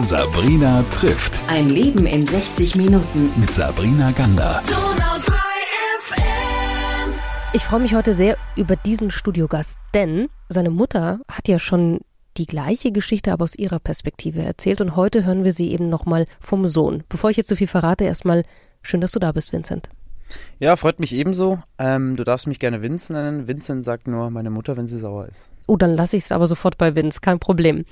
Sabrina trifft. Ein Leben in 60 Minuten. Mit Sabrina Gander. Ich freue mich heute sehr über diesen Studiogast, denn seine Mutter hat ja schon die gleiche Geschichte, aber aus ihrer Perspektive erzählt und heute hören wir sie eben nochmal vom Sohn. Bevor ich jetzt so viel verrate, erstmal schön, dass du da bist, Vincent. Ja, freut mich ebenso. Ähm, du darfst mich gerne Vince nennen. Vincent sagt nur meine Mutter, wenn sie sauer ist. Oh, dann lasse ich es aber sofort bei Vince, kein Problem.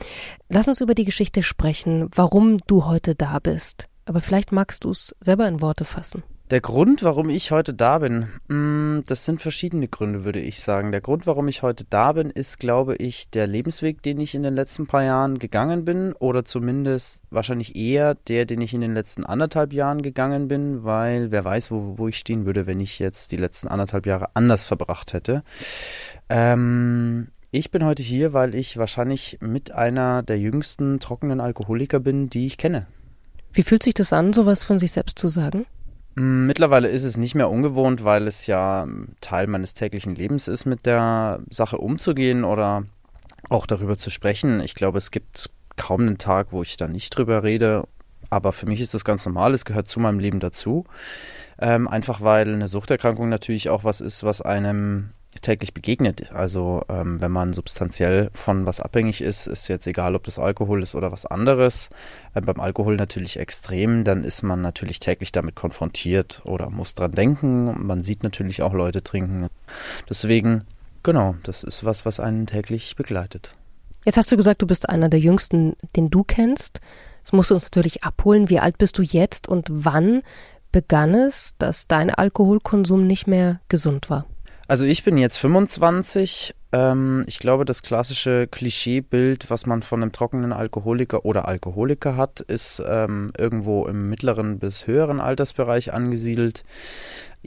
Lass uns über die Geschichte sprechen, warum du heute da bist. Aber vielleicht magst du es selber in Worte fassen. Der Grund, warum ich heute da bin, mm, das sind verschiedene Gründe, würde ich sagen. Der Grund, warum ich heute da bin, ist, glaube ich, der Lebensweg, den ich in den letzten paar Jahren gegangen bin, oder zumindest wahrscheinlich eher der, den ich in den letzten anderthalb Jahren gegangen bin, weil wer weiß, wo, wo ich stehen würde, wenn ich jetzt die letzten anderthalb Jahre anders verbracht hätte. Ähm, ich bin heute hier, weil ich wahrscheinlich mit einer der jüngsten trockenen Alkoholiker bin, die ich kenne. Wie fühlt sich das an, sowas von sich selbst zu sagen? Mm, mittlerweile ist es nicht mehr ungewohnt, weil es ja Teil meines täglichen Lebens ist, mit der Sache umzugehen oder auch darüber zu sprechen. Ich glaube, es gibt kaum einen Tag, wo ich da nicht drüber rede. Aber für mich ist das ganz normal, es gehört zu meinem Leben dazu. Ähm, einfach weil eine Suchterkrankung natürlich auch was ist, was einem täglich begegnet. Also ähm, wenn man substanziell von was abhängig ist, ist jetzt egal, ob das Alkohol ist oder was anderes. Äh, beim Alkohol natürlich extrem, dann ist man natürlich täglich damit konfrontiert oder muss dran denken. Man sieht natürlich auch Leute trinken. Deswegen, genau, das ist was, was einen täglich begleitet. Jetzt hast du gesagt, du bist einer der jüngsten, den du kennst. Das musst du uns natürlich abholen. Wie alt bist du jetzt und wann begann es, dass dein Alkoholkonsum nicht mehr gesund war? Also ich bin jetzt 25. Ähm, ich glaube, das klassische Klischeebild, was man von einem trockenen Alkoholiker oder Alkoholiker hat, ist ähm, irgendwo im mittleren bis höheren Altersbereich angesiedelt.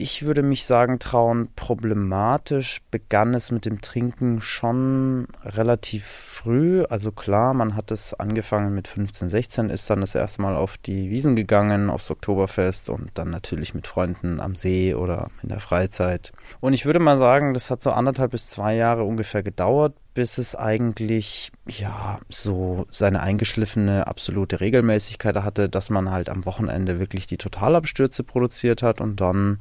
Ich würde mich sagen, trauen, problematisch begann es mit dem Trinken schon relativ früh. Also klar, man hat es angefangen mit 15, 16, ist dann das erste Mal auf die Wiesen gegangen, aufs Oktoberfest und dann natürlich mit Freunden am See oder in der Freizeit. Und ich würde mal sagen, das hat so anderthalb bis zwei Jahre ungefähr gedauert, bis es eigentlich ja so seine eingeschliffene absolute Regelmäßigkeit hatte, dass man halt am Wochenende wirklich die Totalabstürze produziert hat und dann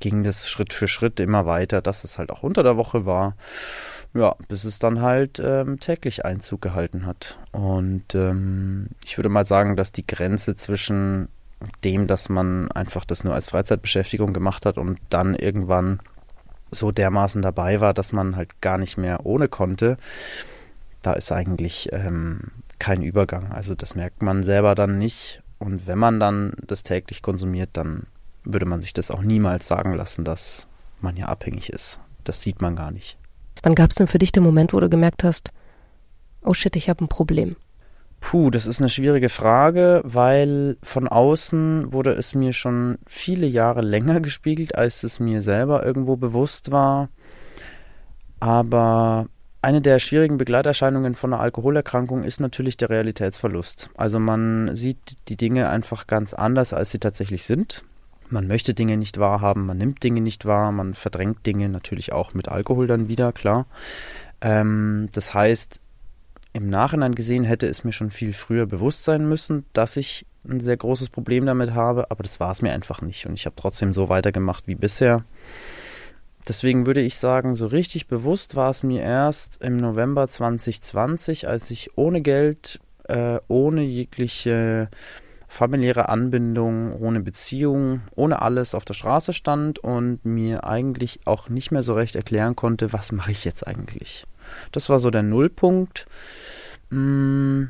ging das Schritt für Schritt immer weiter, dass es halt auch unter der Woche war. Ja, bis es dann halt ähm, täglich Einzug gehalten hat. Und ähm, ich würde mal sagen, dass die Grenze zwischen dem, dass man einfach das nur als Freizeitbeschäftigung gemacht hat und dann irgendwann so dermaßen dabei war, dass man halt gar nicht mehr ohne konnte, da ist eigentlich ähm, kein Übergang. Also das merkt man selber dann nicht. Und wenn man dann das täglich konsumiert, dann würde man sich das auch niemals sagen lassen, dass man ja abhängig ist. Das sieht man gar nicht. Wann gab es denn für dich den Moment, wo du gemerkt hast, oh shit, ich habe ein Problem? Puh, das ist eine schwierige Frage, weil von außen wurde es mir schon viele Jahre länger gespiegelt, als es mir selber irgendwo bewusst war. Aber eine der schwierigen Begleiterscheinungen von einer Alkoholerkrankung ist natürlich der Realitätsverlust. Also man sieht die Dinge einfach ganz anders, als sie tatsächlich sind. Man möchte Dinge nicht wahrhaben, man nimmt Dinge nicht wahr, man verdrängt Dinge natürlich auch mit Alkohol dann wieder, klar. Ähm, das heißt, im Nachhinein gesehen hätte es mir schon viel früher bewusst sein müssen, dass ich ein sehr großes Problem damit habe, aber das war es mir einfach nicht und ich habe trotzdem so weitergemacht wie bisher. Deswegen würde ich sagen, so richtig bewusst war es mir erst im November 2020, als ich ohne Geld, äh, ohne jegliche familiäre Anbindung, ohne Beziehung, ohne alles auf der Straße stand und mir eigentlich auch nicht mehr so recht erklären konnte, was mache ich jetzt eigentlich. Das war so der Nullpunkt, mm,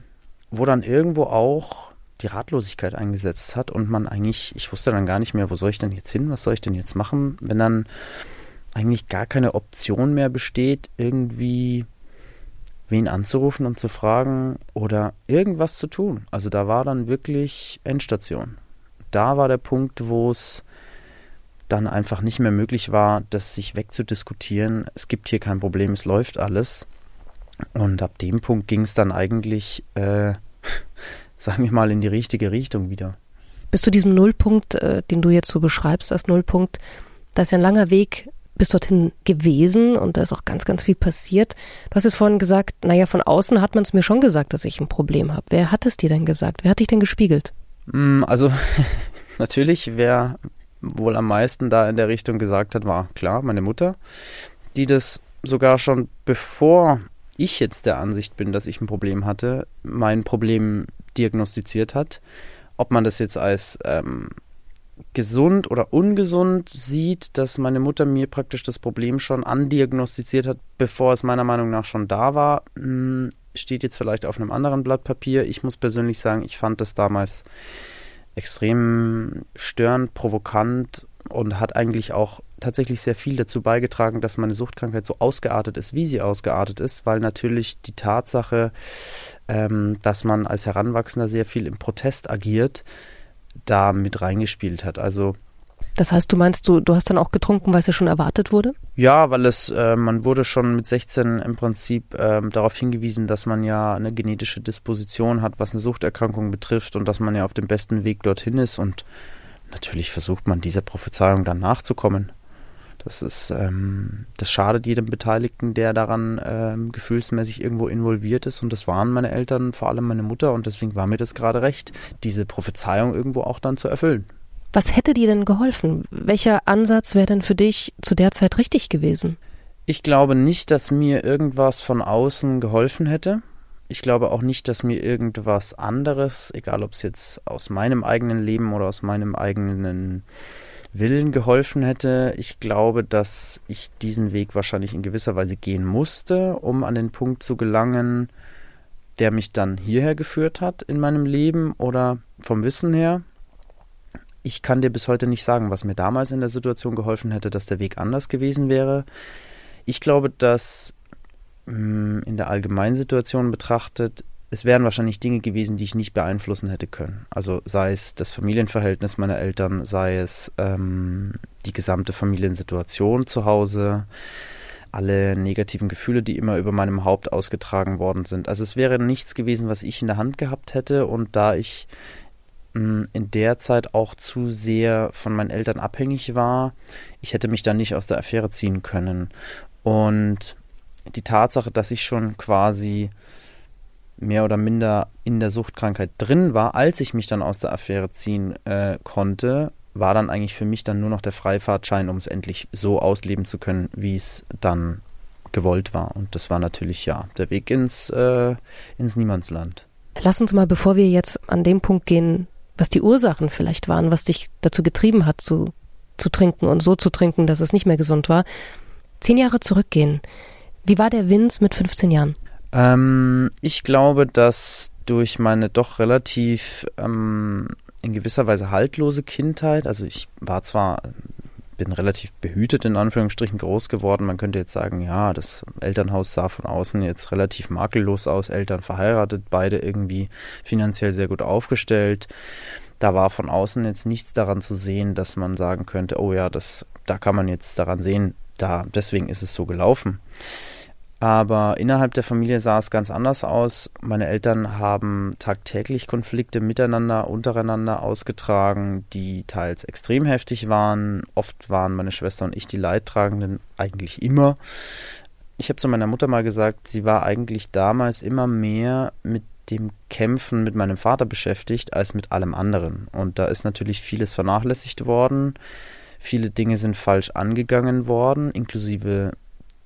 wo dann irgendwo auch die Ratlosigkeit eingesetzt hat und man eigentlich, ich wusste dann gar nicht mehr, wo soll ich denn jetzt hin, was soll ich denn jetzt machen, wenn dann eigentlich gar keine Option mehr besteht, irgendwie wen anzurufen und zu fragen oder irgendwas zu tun. Also da war dann wirklich Endstation. Da war der Punkt, wo es dann einfach nicht mehr möglich war, das sich wegzudiskutieren. Es gibt hier kein Problem, es läuft alles. Und ab dem Punkt ging es dann eigentlich, äh, sagen wir mal, in die richtige Richtung wieder. Bis zu diesem Nullpunkt, äh, den du jetzt so beschreibst als Nullpunkt, da ist ja ein langer Weg bist dorthin gewesen und da ist auch ganz, ganz viel passiert. Du hast es vorhin gesagt, naja, von außen hat man es mir schon gesagt, dass ich ein Problem habe. Wer hat es dir denn gesagt? Wer hat dich denn gespiegelt? Mm, also natürlich, wer wohl am meisten da in der Richtung gesagt hat, war klar meine Mutter, die das sogar schon bevor ich jetzt der Ansicht bin, dass ich ein Problem hatte, mein Problem diagnostiziert hat. Ob man das jetzt als ähm, gesund oder ungesund sieht, dass meine Mutter mir praktisch das Problem schon andiagnostiziert hat, bevor es meiner Meinung nach schon da war, hm, steht jetzt vielleicht auf einem anderen Blatt Papier. Ich muss persönlich sagen, ich fand das damals extrem störend, provokant und hat eigentlich auch tatsächlich sehr viel dazu beigetragen, dass meine Suchtkrankheit so ausgeartet ist, wie sie ausgeartet ist, weil natürlich die Tatsache, ähm, dass man als Heranwachsender sehr viel im Protest agiert, da mit reingespielt hat. Also das heißt, du meinst, du, du hast dann auch getrunken, weil es ja schon erwartet wurde? Ja, weil es, äh, man wurde schon mit 16 im Prinzip äh, darauf hingewiesen, dass man ja eine genetische Disposition hat, was eine Suchterkrankung betrifft und dass man ja auf dem besten Weg dorthin ist. Und natürlich versucht man dieser Prophezeiung dann nachzukommen. Das ist, ähm, das schadet jedem Beteiligten, der daran ähm, gefühlsmäßig irgendwo involviert ist. Und das waren meine Eltern, vor allem meine Mutter. Und deswegen war mir das gerade recht, diese Prophezeiung irgendwo auch dann zu erfüllen. Was hätte dir denn geholfen? Welcher Ansatz wäre denn für dich zu der Zeit richtig gewesen? Ich glaube nicht, dass mir irgendwas von außen geholfen hätte. Ich glaube auch nicht, dass mir irgendwas anderes, egal ob es jetzt aus meinem eigenen Leben oder aus meinem eigenen Willen geholfen hätte. Ich glaube, dass ich diesen Weg wahrscheinlich in gewisser Weise gehen musste, um an den Punkt zu gelangen, der mich dann hierher geführt hat in meinem Leben oder vom Wissen her. Ich kann dir bis heute nicht sagen, was mir damals in der Situation geholfen hätte, dass der Weg anders gewesen wäre. Ich glaube, dass mm, in der allgemeinen Situation betrachtet es wären wahrscheinlich Dinge gewesen, die ich nicht beeinflussen hätte können. Also sei es das Familienverhältnis meiner Eltern, sei es ähm, die gesamte Familiensituation zu Hause, alle negativen Gefühle, die immer über meinem Haupt ausgetragen worden sind. Also es wäre nichts gewesen, was ich in der Hand gehabt hätte und da ich mm, in der Zeit auch zu sehr von meinen Eltern abhängig war, ich hätte mich da nicht aus der Affäre ziehen können. Und die Tatsache, dass ich schon quasi mehr oder minder in der Suchtkrankheit drin war, als ich mich dann aus der Affäre ziehen äh, konnte, war dann eigentlich für mich dann nur noch der Freifahrtschein, um es endlich so ausleben zu können, wie es dann gewollt war. Und das war natürlich ja der Weg ins, äh, ins Niemandsland. Lass uns mal, bevor wir jetzt an dem Punkt gehen, was die Ursachen vielleicht waren, was dich dazu getrieben hat, zu, zu trinken und so zu trinken, dass es nicht mehr gesund war, zehn Jahre zurückgehen. Wie war der Vince mit 15 Jahren? Ähm, ich glaube, dass durch meine doch relativ ähm, in gewisser Weise haltlose Kindheit, also ich war zwar bin relativ behütet in Anführungsstrichen groß geworden. Man könnte jetzt sagen, ja, das Elternhaus sah von außen jetzt relativ makellos aus, Eltern verheiratet, beide irgendwie finanziell sehr gut aufgestellt. Da war von außen jetzt nichts daran zu sehen, dass man sagen könnte, oh ja, das, da kann man jetzt daran sehen, da, deswegen ist es so gelaufen. Aber innerhalb der Familie sah es ganz anders aus. Meine Eltern haben tagtäglich Konflikte miteinander, untereinander ausgetragen, die teils extrem heftig waren. Oft waren meine Schwester und ich die Leidtragenden, eigentlich immer. Ich habe zu meiner Mutter mal gesagt, sie war eigentlich damals immer mehr mit dem Kämpfen mit meinem Vater beschäftigt als mit allem anderen. Und da ist natürlich vieles vernachlässigt worden. Viele Dinge sind falsch angegangen worden, inklusive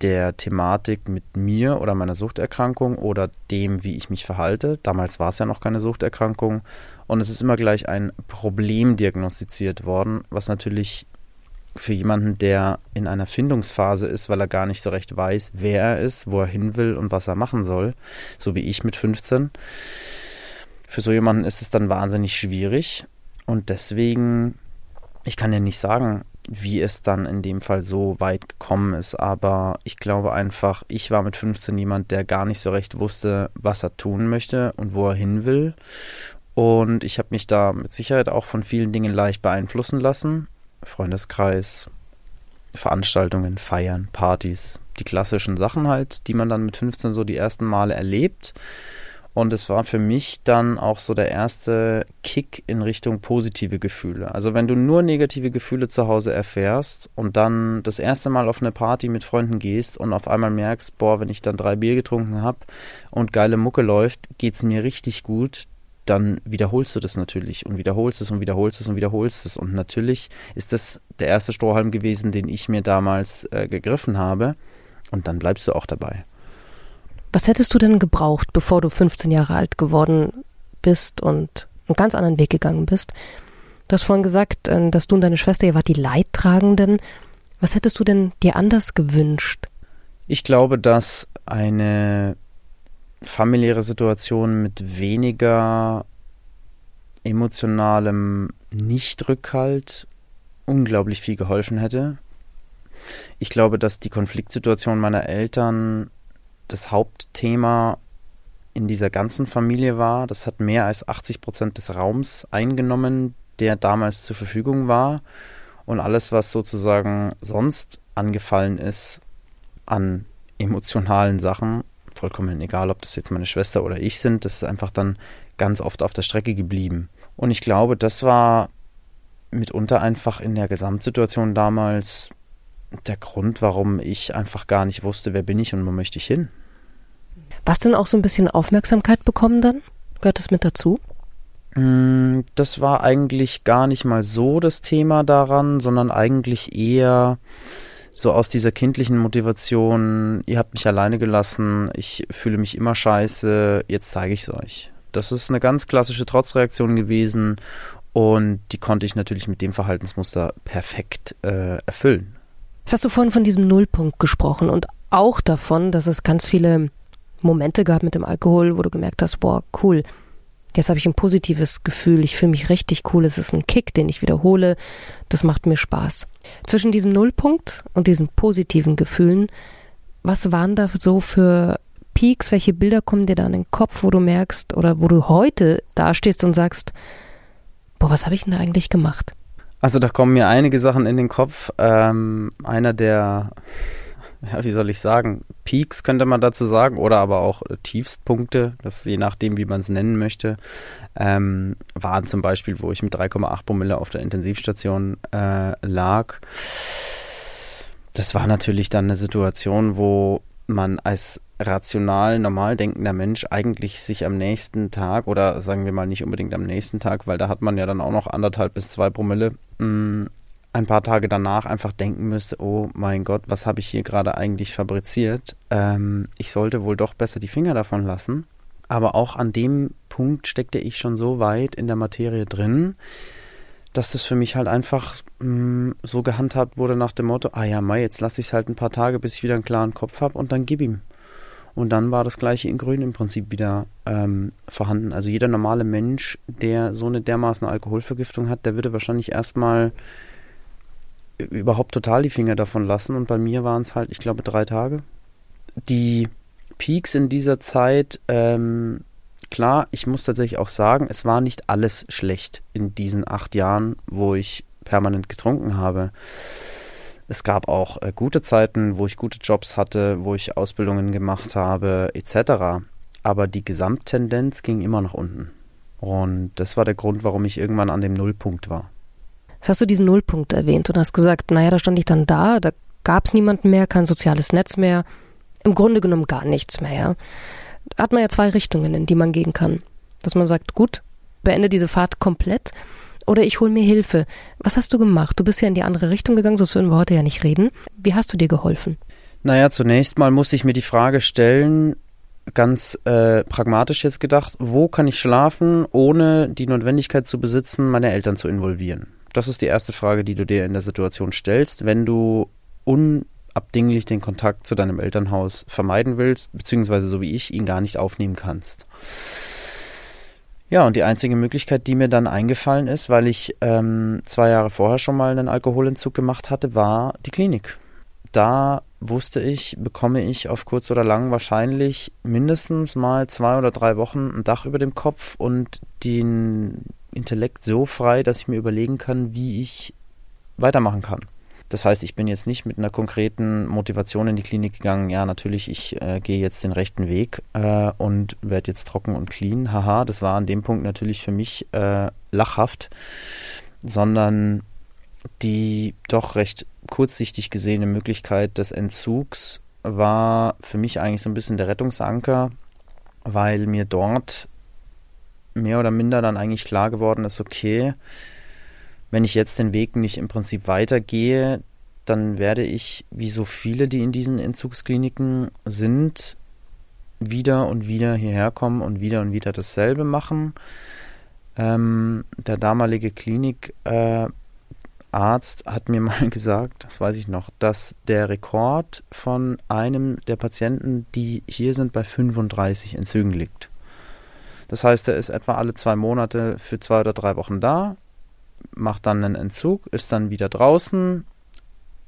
der Thematik mit mir oder meiner Suchterkrankung oder dem, wie ich mich verhalte. Damals war es ja noch keine Suchterkrankung und es ist immer gleich ein Problem diagnostiziert worden, was natürlich für jemanden, der in einer Findungsphase ist, weil er gar nicht so recht weiß, wer er ist, wo er hin will und was er machen soll, so wie ich mit 15. Für so jemanden ist es dann wahnsinnig schwierig und deswegen, ich kann ja nicht sagen, wie es dann in dem Fall so weit gekommen ist. Aber ich glaube einfach, ich war mit 15 jemand, der gar nicht so recht wusste, was er tun möchte und wo er hin will. Und ich habe mich da mit Sicherheit auch von vielen Dingen leicht beeinflussen lassen. Freundeskreis, Veranstaltungen, Feiern, Partys, die klassischen Sachen halt, die man dann mit 15 so die ersten Male erlebt. Und es war für mich dann auch so der erste Kick in Richtung positive Gefühle. Also wenn du nur negative Gefühle zu Hause erfährst und dann das erste Mal auf eine Party mit Freunden gehst und auf einmal merkst, boah, wenn ich dann drei Bier getrunken habe und geile Mucke läuft, geht's mir richtig gut, dann wiederholst du das natürlich und wiederholst es und wiederholst es und wiederholst es. Und natürlich ist das der erste Strohhalm gewesen, den ich mir damals äh, gegriffen habe. Und dann bleibst du auch dabei. Was hättest du denn gebraucht, bevor du 15 Jahre alt geworden bist und einen ganz anderen Weg gegangen bist? Du hast vorhin gesagt, äh, dass du und deine Schwester, ihr wart die Leidtragenden. Was hättest du denn dir anders gewünscht? Ich glaube, dass eine familiäre Situation mit weniger emotionalem Nichtrückhalt unglaublich viel geholfen hätte. Ich glaube, dass die Konfliktsituation meiner Eltern das Hauptthema in dieser ganzen Familie war. Das hat mehr als 80 Prozent des Raums eingenommen, der damals zur Verfügung war. Und alles, was sozusagen sonst angefallen ist an emotionalen Sachen, vollkommen egal, ob das jetzt meine Schwester oder ich sind, das ist einfach dann ganz oft auf der Strecke geblieben. Und ich glaube, das war mitunter einfach in der Gesamtsituation damals der Grund, warum ich einfach gar nicht wusste, wer bin ich und wo möchte ich hin. Was denn auch so ein bisschen Aufmerksamkeit bekommen dann? Gehört das mit dazu? Mm, das war eigentlich gar nicht mal so das Thema daran, sondern eigentlich eher so aus dieser kindlichen Motivation, ihr habt mich alleine gelassen, ich fühle mich immer scheiße, jetzt zeige ich es euch. Das ist eine ganz klassische Trotzreaktion gewesen und die konnte ich natürlich mit dem Verhaltensmuster perfekt äh, erfüllen. Jetzt hast du vorhin von diesem Nullpunkt gesprochen und auch davon, dass es ganz viele Momente gab mit dem Alkohol, wo du gemerkt hast, boah, cool, jetzt habe ich ein positives Gefühl, ich fühle mich richtig cool, es ist ein Kick, den ich wiederhole, das macht mir Spaß. Zwischen diesem Nullpunkt und diesen positiven Gefühlen, was waren da so für Peaks, welche Bilder kommen dir da in den Kopf, wo du merkst oder wo du heute dastehst und sagst, boah, was habe ich denn da eigentlich gemacht? Also da kommen mir einige Sachen in den Kopf. Ähm, einer der ja, wie soll ich sagen, Peaks könnte man dazu sagen, oder aber auch Tiefstpunkte, das je nachdem, wie man es nennen möchte, ähm, waren zum Beispiel, wo ich mit 3,8 Promille auf der Intensivstation äh, lag. Das war natürlich dann eine Situation, wo man als rational, normal denkender Mensch eigentlich sich am nächsten Tag oder sagen wir mal nicht unbedingt am nächsten Tag, weil da hat man ja dann auch noch anderthalb bis zwei Promille, mh, mm, ein paar Tage danach einfach denken müsste, oh mein Gott, was habe ich hier gerade eigentlich fabriziert? Ähm, ich sollte wohl doch besser die Finger davon lassen. Aber auch an dem Punkt steckte ich schon so weit in der Materie drin, dass das für mich halt einfach mh, mm, so gehandhabt wurde nach dem Motto, ah ja, Mai, jetzt lasse ich es halt ein paar Tage, bis ich wieder einen klaren Kopf habe und dann gib ihm. Und dann war das gleiche in Grün im Prinzip wieder ähm, vorhanden. Also jeder normale Mensch, der so eine dermaßen Alkoholvergiftung hat, der würde wahrscheinlich erstmal überhaupt total die Finger davon lassen. Und bei mir waren es halt, ich glaube, drei Tage. Die Peaks in dieser Zeit, ähm, klar, ich muss tatsächlich auch sagen, es war nicht alles schlecht in diesen acht Jahren, wo ich permanent getrunken habe. Es gab auch äh, gute Zeiten, wo ich gute Jobs hatte, wo ich Ausbildungen gemacht habe, etc. Aber die Gesamttendenz ging immer nach unten. Und das war der Grund, warum ich irgendwann an dem Nullpunkt war. Jetzt hast du diesen Nullpunkt erwähnt und hast gesagt, naja, da stand ich dann da, da gab es niemanden mehr, kein soziales Netz mehr, im Grunde genommen gar nichts mehr. Ja? Hat man ja zwei Richtungen, in die man gehen kann. Dass man sagt, gut, beende diese Fahrt komplett oder ich hole mir Hilfe. Was hast du gemacht? Du bist ja in die andere Richtung gegangen, sonst würden wir heute ja nicht reden. Wie hast du dir geholfen? Naja, zunächst mal musste ich mir die Frage stellen, ganz äh, pragmatisch jetzt gedacht, wo kann ich schlafen, ohne die Notwendigkeit zu besitzen, meine Eltern zu involvieren? Das ist die erste Frage, die du dir in der Situation stellst, wenn du unabdinglich den Kontakt zu deinem Elternhaus vermeiden willst, beziehungsweise so wie ich ihn gar nicht aufnehmen kannst. Ja, und die einzige Möglichkeit, die mir dann eingefallen ist, weil ich ähm, zwei Jahre vorher schon mal einen Alkoholentzug gemacht hatte, war die Klinik. Da wusste ich, bekomme ich auf kurz oder lang wahrscheinlich mindestens mal zwei oder drei Wochen ein Dach über dem Kopf und den Intellekt so frei, dass ich mir überlegen kann, wie ich weitermachen kann. Das heißt, ich bin jetzt nicht mit einer konkreten Motivation in die Klinik gegangen, ja, natürlich, ich äh, gehe jetzt den rechten Weg äh, und werde jetzt trocken und clean. Haha, das war an dem Punkt natürlich für mich äh, lachhaft, sondern die doch recht kurzsichtig gesehene Möglichkeit des Entzugs war für mich eigentlich so ein bisschen der Rettungsanker, weil mir dort mehr oder minder dann eigentlich klar geworden ist, okay, wenn ich jetzt den Weg nicht im Prinzip weitergehe, dann werde ich, wie so viele, die in diesen Entzugskliniken sind, wieder und wieder hierher kommen und wieder und wieder dasselbe machen. Ähm, der damalige Klinikarzt äh, hat mir mal gesagt, das weiß ich noch, dass der Rekord von einem der Patienten, die hier sind, bei 35 Entzügen liegt. Das heißt, er ist etwa alle zwei Monate für zwei oder drei Wochen da, macht dann einen Entzug, ist dann wieder draußen,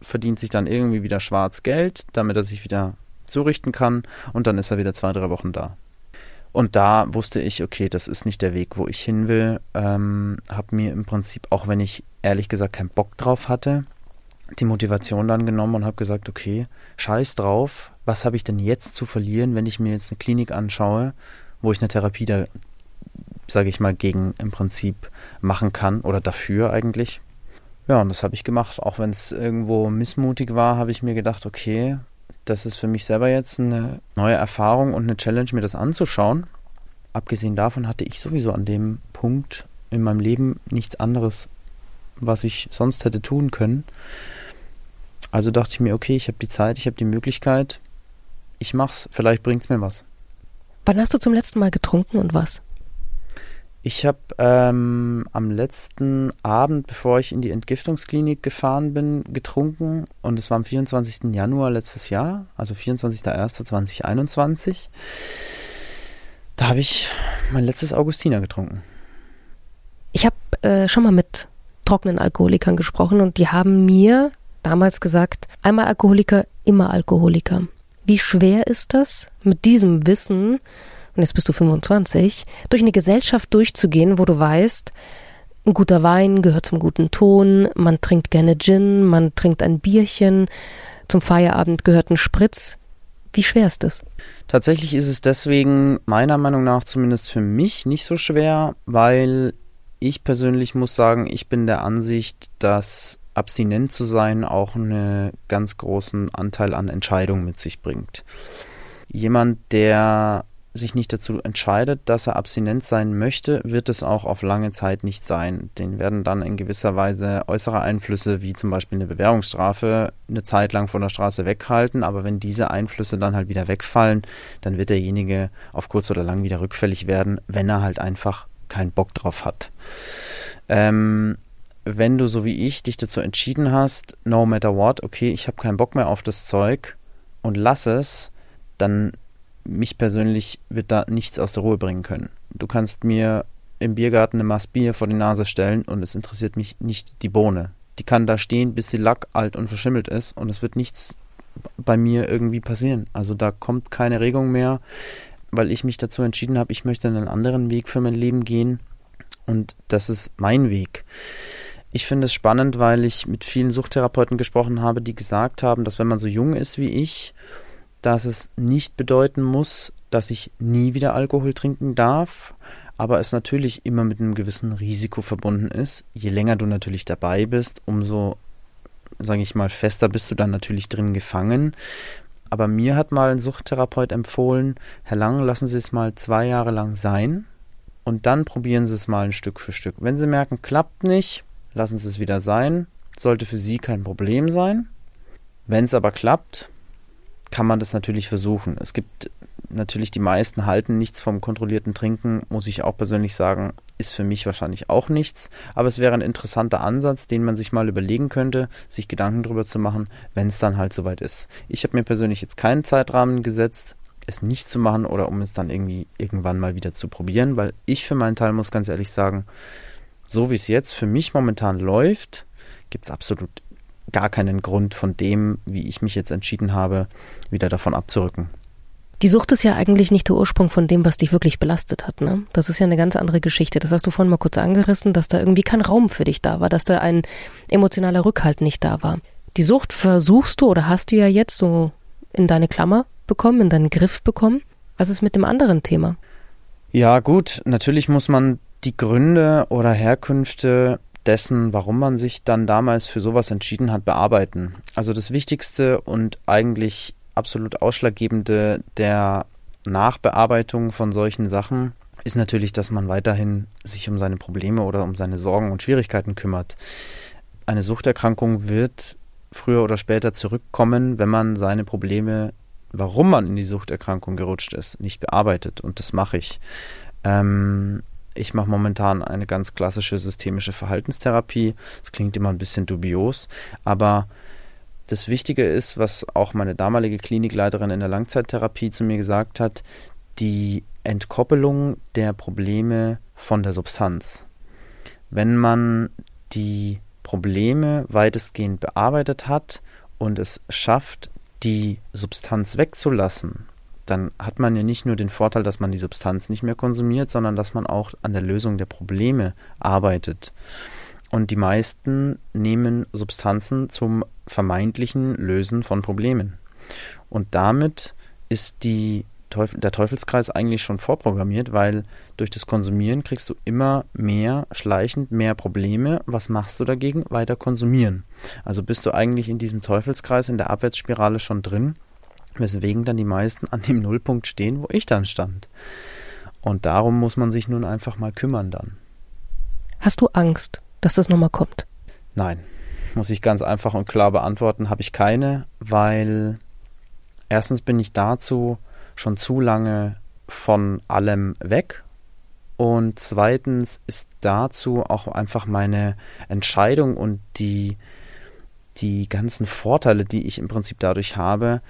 verdient sich dann irgendwie wieder schwarz Geld, damit er sich wieder zurichten kann und dann ist er wieder zwei, drei Wochen da. Und da wusste ich, okay, das ist nicht der Weg, wo ich hin will. Ähm, habe mir im Prinzip, auch wenn ich ehrlich gesagt keinen Bock drauf hatte, die Motivation dann genommen und habe gesagt, okay, scheiß drauf, was habe ich denn jetzt zu verlieren, wenn ich mir jetzt eine Klinik anschaue, wo ich eine Therapie da sage ich mal, gegen im Prinzip machen kann oder dafür eigentlich. Ja, und das habe ich gemacht. Auch wenn es irgendwo missmutig war, habe ich mir gedacht, okay, das ist für mich selber jetzt eine neue Erfahrung und eine Challenge, mir das anzuschauen. Abgesehen davon hatte ich sowieso an dem Punkt in meinem Leben nichts anderes, was ich sonst hätte tun können. Also dachte ich mir, okay, ich habe die Zeit, ich habe die Möglichkeit, ich mach's, vielleicht bringt's mir was. Wann hast du zum letzten Mal getrunken und was? Ich habe ähm, am letzten Abend, bevor ich in die Entgiftungsklinik gefahren bin, getrunken und es war am 24. Januar letztes Jahr, also 24.01.2021. Da habe ich mein letztes Augustiner getrunken. Ich habe äh, schon mal mit trockenen Alkoholikern gesprochen und die haben mir damals gesagt, einmal Alkoholiker, immer Alkoholiker. Wie schwer ist das, mit diesem Wissen und jetzt bist du 25, durch eine Gesellschaft durchzugehen, wo du weißt, ein guter Wein gehört zum guten Ton, man trinkt gerne Gin, man trinkt ein Bierchen, zum Feierabend gehört ein Spritz. Wie schwer ist es? Tatsächlich ist es deswegen meiner Meinung nach zumindest für mich nicht so schwer, weil ich persönlich muss sagen, ich bin der Ansicht, dass abstinent zu sein auch einen ganz großen Anteil an Entscheidungen mit sich bringt. Jemand, der sich nicht dazu entscheidet, dass er abstinent sein möchte, wird es auch auf lange Zeit nicht sein. Den werden dann in gewisser Weise äußere Einflüsse, wie zum Beispiel eine Bewährungsstrafe, eine Zeit lang von der Straße weghalten. Aber wenn diese Einflüsse dann halt wieder wegfallen, dann wird derjenige auf kurz oder lang wieder rückfällig werden, wenn er halt einfach keinen Bock drauf hat. Ähm, wenn du so wie ich dich dazu entschieden hast, no matter what, okay, ich habe keinen Bock mehr auf das Zeug und lass es, dann mich persönlich wird da nichts aus der Ruhe bringen können. Du kannst mir im Biergarten eine Maß Bier vor die Nase stellen und es interessiert mich nicht die Bohne. Die kann da stehen, bis sie lack, alt und verschimmelt ist und es wird nichts bei mir irgendwie passieren. Also da kommt keine Regung mehr, weil ich mich dazu entschieden habe, ich möchte einen anderen Weg für mein Leben gehen und das ist mein Weg. Ich finde es spannend, weil ich mit vielen Suchttherapeuten gesprochen habe, die gesagt haben, dass wenn man so jung ist wie ich dass es nicht bedeuten muss, dass ich nie wieder Alkohol trinken darf, aber es natürlich immer mit einem gewissen Risiko verbunden ist. Je länger du natürlich dabei bist, umso, sage ich mal, fester bist du dann natürlich drin gefangen. Aber mir hat mal ein Suchttherapeut empfohlen, Herr Lang, lassen Sie es mal zwei Jahre lang sein und dann probieren Sie es mal ein Stück für Stück. Wenn Sie merken, klappt nicht, lassen Sie es wieder sein. Sollte für Sie kein Problem sein. Wenn es aber klappt, kann man das natürlich versuchen. Es gibt natürlich die meisten halten nichts vom kontrollierten Trinken, muss ich auch persönlich sagen, ist für mich wahrscheinlich auch nichts. Aber es wäre ein interessanter Ansatz, den man sich mal überlegen könnte, sich Gedanken darüber zu machen, wenn es dann halt soweit ist. Ich habe mir persönlich jetzt keinen Zeitrahmen gesetzt, es nicht zu machen oder um es dann irgendwie irgendwann mal wieder zu probieren, weil ich für meinen Teil muss ganz ehrlich sagen, so wie es jetzt für mich momentan läuft, gibt es absolut gar keinen Grund von dem, wie ich mich jetzt entschieden habe, wieder davon abzurücken. Die Sucht ist ja eigentlich nicht der Ursprung von dem, was dich wirklich belastet hat. Ne? Das ist ja eine ganz andere Geschichte. Das hast du vorhin mal kurz angerissen, dass da irgendwie kein Raum für dich da war, dass da ein emotionaler Rückhalt nicht da war. Die Sucht versuchst du oder hast du ja jetzt so in deine Klammer bekommen, in deinen Griff bekommen. Was ist mit dem anderen Thema? Ja, gut, natürlich muss man die Gründe oder Herkünfte dessen, warum man sich dann damals für sowas entschieden hat, bearbeiten. Also das Wichtigste und eigentlich absolut Ausschlaggebende der Nachbearbeitung von solchen Sachen ist natürlich, dass man weiterhin sich um seine Probleme oder um seine Sorgen und Schwierigkeiten kümmert. Eine Suchterkrankung wird früher oder später zurückkommen, wenn man seine Probleme, warum man in die Suchterkrankung gerutscht ist, nicht bearbeitet. Und das mache ich. Ähm, ich mache momentan eine ganz klassische systemische Verhaltenstherapie. Das klingt immer ein bisschen dubios, aber das Wichtige ist, was auch meine damalige Klinikleiterin in der Langzeittherapie zu mir gesagt hat, die Entkoppelung der Probleme von der Substanz. Wenn man die Probleme weitestgehend bearbeitet hat und es schafft, die Substanz wegzulassen, dann hat man ja nicht nur den Vorteil, dass man die Substanz nicht mehr konsumiert, sondern dass man auch an der Lösung der Probleme arbeitet. Und die meisten nehmen Substanzen zum vermeintlichen Lösen von Problemen. Und damit ist die Teufel, der Teufelskreis eigentlich schon vorprogrammiert, weil durch das Konsumieren kriegst du immer mehr, schleichend mehr Probleme. Was machst du dagegen? Weiter konsumieren. Also bist du eigentlich in diesem Teufelskreis, in der Abwärtsspirale schon drin, weswegen dann die meisten an dem Nullpunkt stehen, wo ich dann stand. Und darum muss man sich nun einfach mal kümmern dann. Hast du Angst, dass das nochmal kommt? Nein, muss ich ganz einfach und klar beantworten, habe ich keine, weil erstens bin ich dazu schon zu lange von allem weg. Und zweitens ist dazu auch einfach meine Entscheidung und die, die ganzen Vorteile, die ich im Prinzip dadurch habe,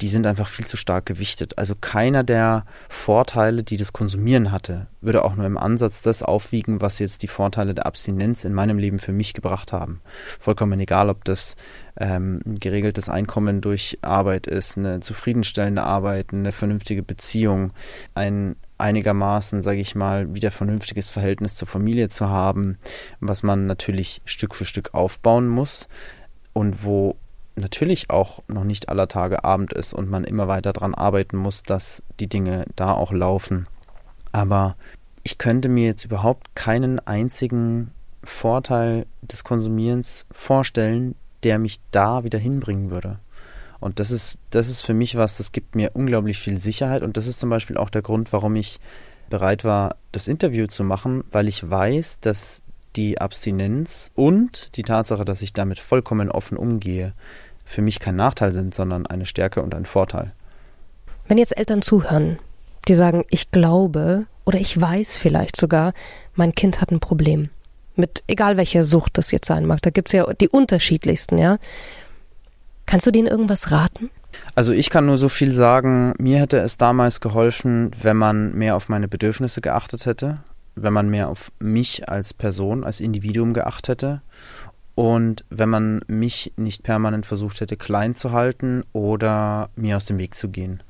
die sind einfach viel zu stark gewichtet. Also keiner der Vorteile, die das Konsumieren hatte, würde auch nur im Ansatz das aufwiegen, was jetzt die Vorteile der Abstinenz in meinem Leben für mich gebracht haben. Vollkommen egal, ob das ähm, geregeltes Einkommen durch Arbeit ist, eine zufriedenstellende Arbeit, eine vernünftige Beziehung, ein einigermaßen, sage ich mal, wieder vernünftiges Verhältnis zur Familie zu haben, was man natürlich Stück für Stück aufbauen muss und wo natürlich auch noch nicht aller Tage Abend ist und man immer weiter daran arbeiten muss, dass die Dinge da auch laufen. Aber ich könnte mir jetzt überhaupt keinen einzigen Vorteil des Konsumierens vorstellen, der mich da wieder hinbringen würde. Und das ist, das ist für mich was, das gibt mir unglaublich viel Sicherheit. Und das ist zum Beispiel auch der Grund, warum ich bereit war, das Interview zu machen, weil ich weiß, dass die Abstinenz und die Tatsache, dass ich damit vollkommen offen umgehe, für mich kein Nachteil sind, sondern eine Stärke und ein Vorteil. Wenn jetzt Eltern zuhören, die sagen, ich glaube oder ich weiß vielleicht sogar, mein Kind hat ein Problem. Mit egal welcher Sucht das jetzt sein mag. Da gibt es ja die unterschiedlichsten, ja. Kannst du denen irgendwas raten? Also ich kann nur so viel sagen, mir hätte es damals geholfen, wenn man mehr auf meine Bedürfnisse geachtet hätte, wenn man mehr auf mich als Person, als Individuum geachtet hätte und wenn man mich nicht permanent versucht hätte klein zu halten oder mir aus dem Weg zu gehen.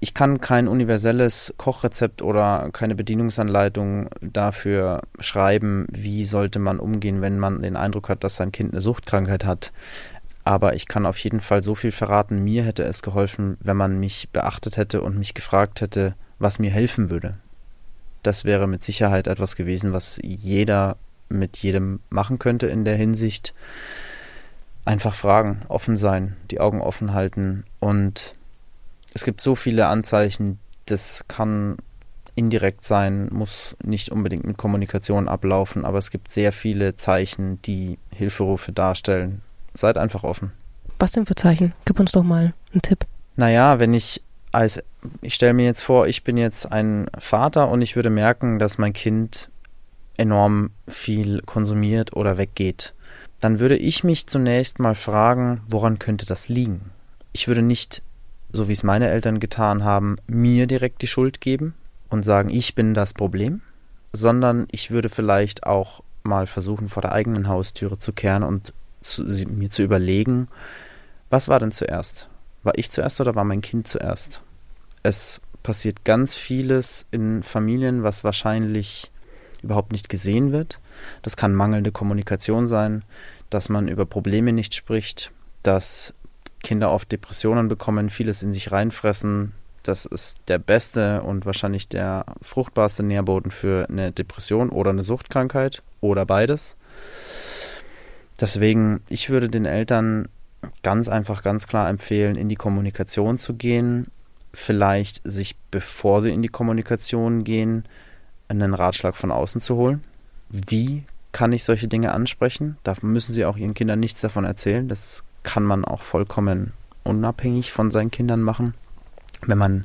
Ich kann kein universelles Kochrezept oder keine Bedienungsanleitung dafür schreiben, wie sollte man umgehen, wenn man den Eindruck hat, dass sein Kind eine Suchtkrankheit hat. Aber ich kann auf jeden Fall so viel verraten, mir hätte es geholfen, wenn man mich beachtet hätte und mich gefragt hätte, was mir helfen würde. Das wäre mit Sicherheit etwas gewesen, was jeder mit jedem machen könnte in der Hinsicht. Einfach fragen, offen sein, die Augen offen halten und es gibt so viele Anzeichen, das kann indirekt sein, muss nicht unbedingt mit Kommunikation ablaufen, aber es gibt sehr viele Zeichen, die Hilferufe darstellen. Seid einfach offen. Was denn für Zeichen? Gib uns doch mal einen Tipp. Naja, wenn ich als, ich stelle mir jetzt vor, ich bin jetzt ein Vater und ich würde merken, dass mein Kind enorm viel konsumiert oder weggeht, dann würde ich mich zunächst mal fragen, woran könnte das liegen? Ich würde nicht, so wie es meine Eltern getan haben, mir direkt die Schuld geben und sagen, ich bin das Problem, sondern ich würde vielleicht auch mal versuchen, vor der eigenen Haustüre zu kehren und zu, mir zu überlegen, was war denn zuerst? War ich zuerst oder war mein Kind zuerst? Es passiert ganz vieles in Familien, was wahrscheinlich überhaupt nicht gesehen wird. Das kann mangelnde Kommunikation sein. dass man über Probleme nicht spricht, dass Kinder oft Depressionen bekommen, vieles in sich reinfressen. Das ist der beste und wahrscheinlich der fruchtbarste Nährboden für eine Depression oder eine Suchtkrankheit oder beides. Deswegen, ich würde den Eltern ganz einfach, ganz klar empfehlen, in die Kommunikation zu gehen, vielleicht sich, bevor sie in die Kommunikation gehen, einen Ratschlag von außen zu holen. Wie kann ich solche Dinge ansprechen? Da müssen sie auch ihren Kindern nichts davon erzählen. Das kann man auch vollkommen unabhängig von seinen Kindern machen. Wenn man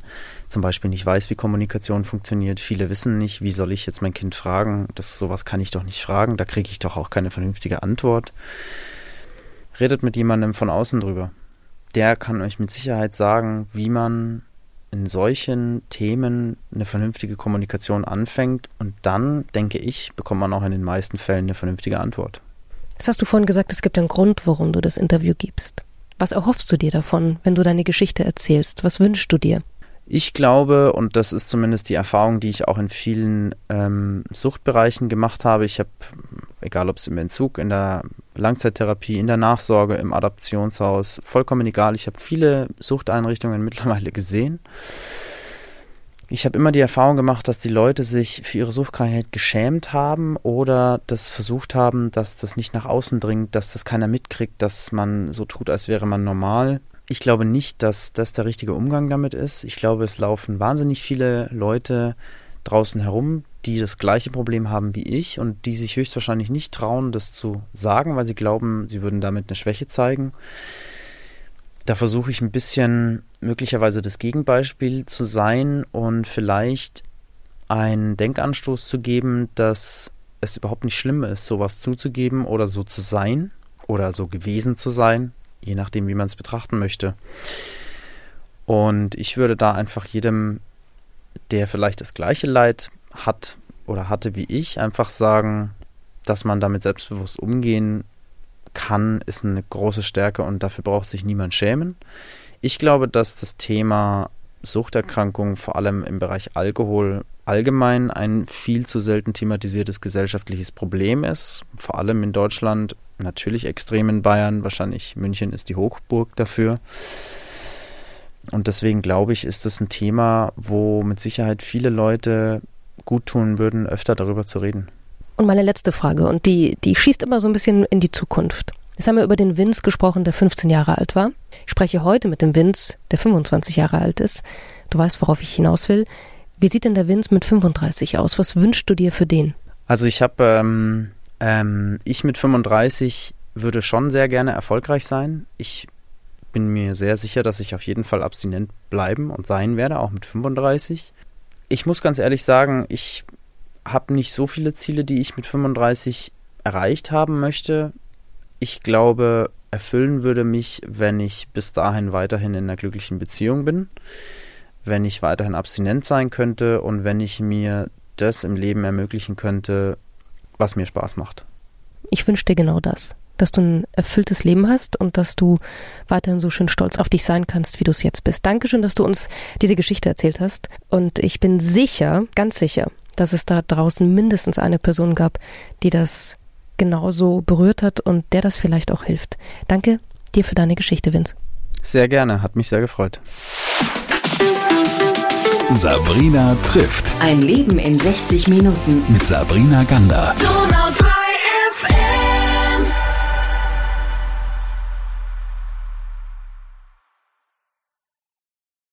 zum Beispiel nicht weiß, wie Kommunikation funktioniert, viele wissen nicht, wie soll ich jetzt mein Kind fragen, das sowas kann ich doch nicht fragen, da kriege ich doch auch keine vernünftige Antwort. Redet mit jemandem von außen drüber. Der kann euch mit Sicherheit sagen, wie man in solchen Themen eine vernünftige Kommunikation anfängt und dann, denke ich, bekommt man auch in den meisten Fällen eine vernünftige Antwort. Das hast du vorhin gesagt, es gibt einen Grund, warum du das Interview gibst. Was erhoffst du dir davon, wenn du deine Geschichte erzählst? Was wünschst du dir? Ich glaube, und das ist zumindest die Erfahrung, die ich auch in vielen ähm, Suchtbereichen gemacht habe. Ich habe, egal ob es im Entzug, in der Langzeittherapie, in der Nachsorge, im Adaptionshaus, vollkommen egal. Ich habe viele Suchteinrichtungen mittlerweile gesehen. Ich habe immer die Erfahrung gemacht, dass die Leute sich für ihre Suchtkrankheit geschämt haben oder das versucht haben, dass das nicht nach außen dringt, dass das keiner mitkriegt, dass man so tut, als wäre man normal. Ich glaube nicht, dass das der richtige Umgang damit ist. Ich glaube, es laufen wahnsinnig viele Leute draußen herum, die das gleiche Problem haben wie ich und die sich höchstwahrscheinlich nicht trauen, das zu sagen, weil sie glauben, sie würden damit eine Schwäche zeigen. Da versuche ich ein bisschen möglicherweise das Gegenbeispiel zu sein und vielleicht einen Denkanstoß zu geben, dass es überhaupt nicht schlimm ist, sowas zuzugeben oder so zu sein oder so gewesen zu sein je nachdem, wie man es betrachten möchte. Und ich würde da einfach jedem, der vielleicht das gleiche Leid hat oder hatte wie ich, einfach sagen, dass man damit selbstbewusst umgehen kann, ist eine große Stärke und dafür braucht sich niemand schämen. Ich glaube, dass das Thema Suchterkrankung vor allem im Bereich Alkohol allgemein ein viel zu selten thematisiertes gesellschaftliches Problem ist, vor allem in Deutschland, natürlich extrem in Bayern, wahrscheinlich München ist die Hochburg dafür. Und deswegen glaube ich, ist das ein Thema, wo mit Sicherheit viele Leute gut tun würden, öfter darüber zu reden. Und meine letzte Frage, und die, die schießt immer so ein bisschen in die Zukunft. Jetzt haben wir über den Vince gesprochen, der 15 Jahre alt war. Ich spreche heute mit dem Vince, der 25 Jahre alt ist. Du weißt, worauf ich hinaus will. Wie sieht denn der Vince mit 35 aus? Was wünschst du dir für den? Also ich habe, ähm, ähm, ich mit 35 würde schon sehr gerne erfolgreich sein. Ich bin mir sehr sicher, dass ich auf jeden Fall abstinent bleiben und sein werde, auch mit 35. Ich muss ganz ehrlich sagen, ich habe nicht so viele Ziele, die ich mit 35 erreicht haben möchte. Ich glaube, erfüllen würde mich, wenn ich bis dahin weiterhin in einer glücklichen Beziehung bin wenn ich weiterhin abstinent sein könnte und wenn ich mir das im Leben ermöglichen könnte, was mir Spaß macht. Ich wünsche dir genau das, dass du ein erfülltes Leben hast und dass du weiterhin so schön stolz auf dich sein kannst, wie du es jetzt bist. Dankeschön, dass du uns diese Geschichte erzählt hast. Und ich bin sicher, ganz sicher, dass es da draußen mindestens eine Person gab, die das genauso berührt hat und der das vielleicht auch hilft. Danke dir für deine Geschichte, Vince. Sehr gerne, hat mich sehr gefreut. Sabrina trifft. Ein Leben in 60 Minuten. Mit Sabrina Gander.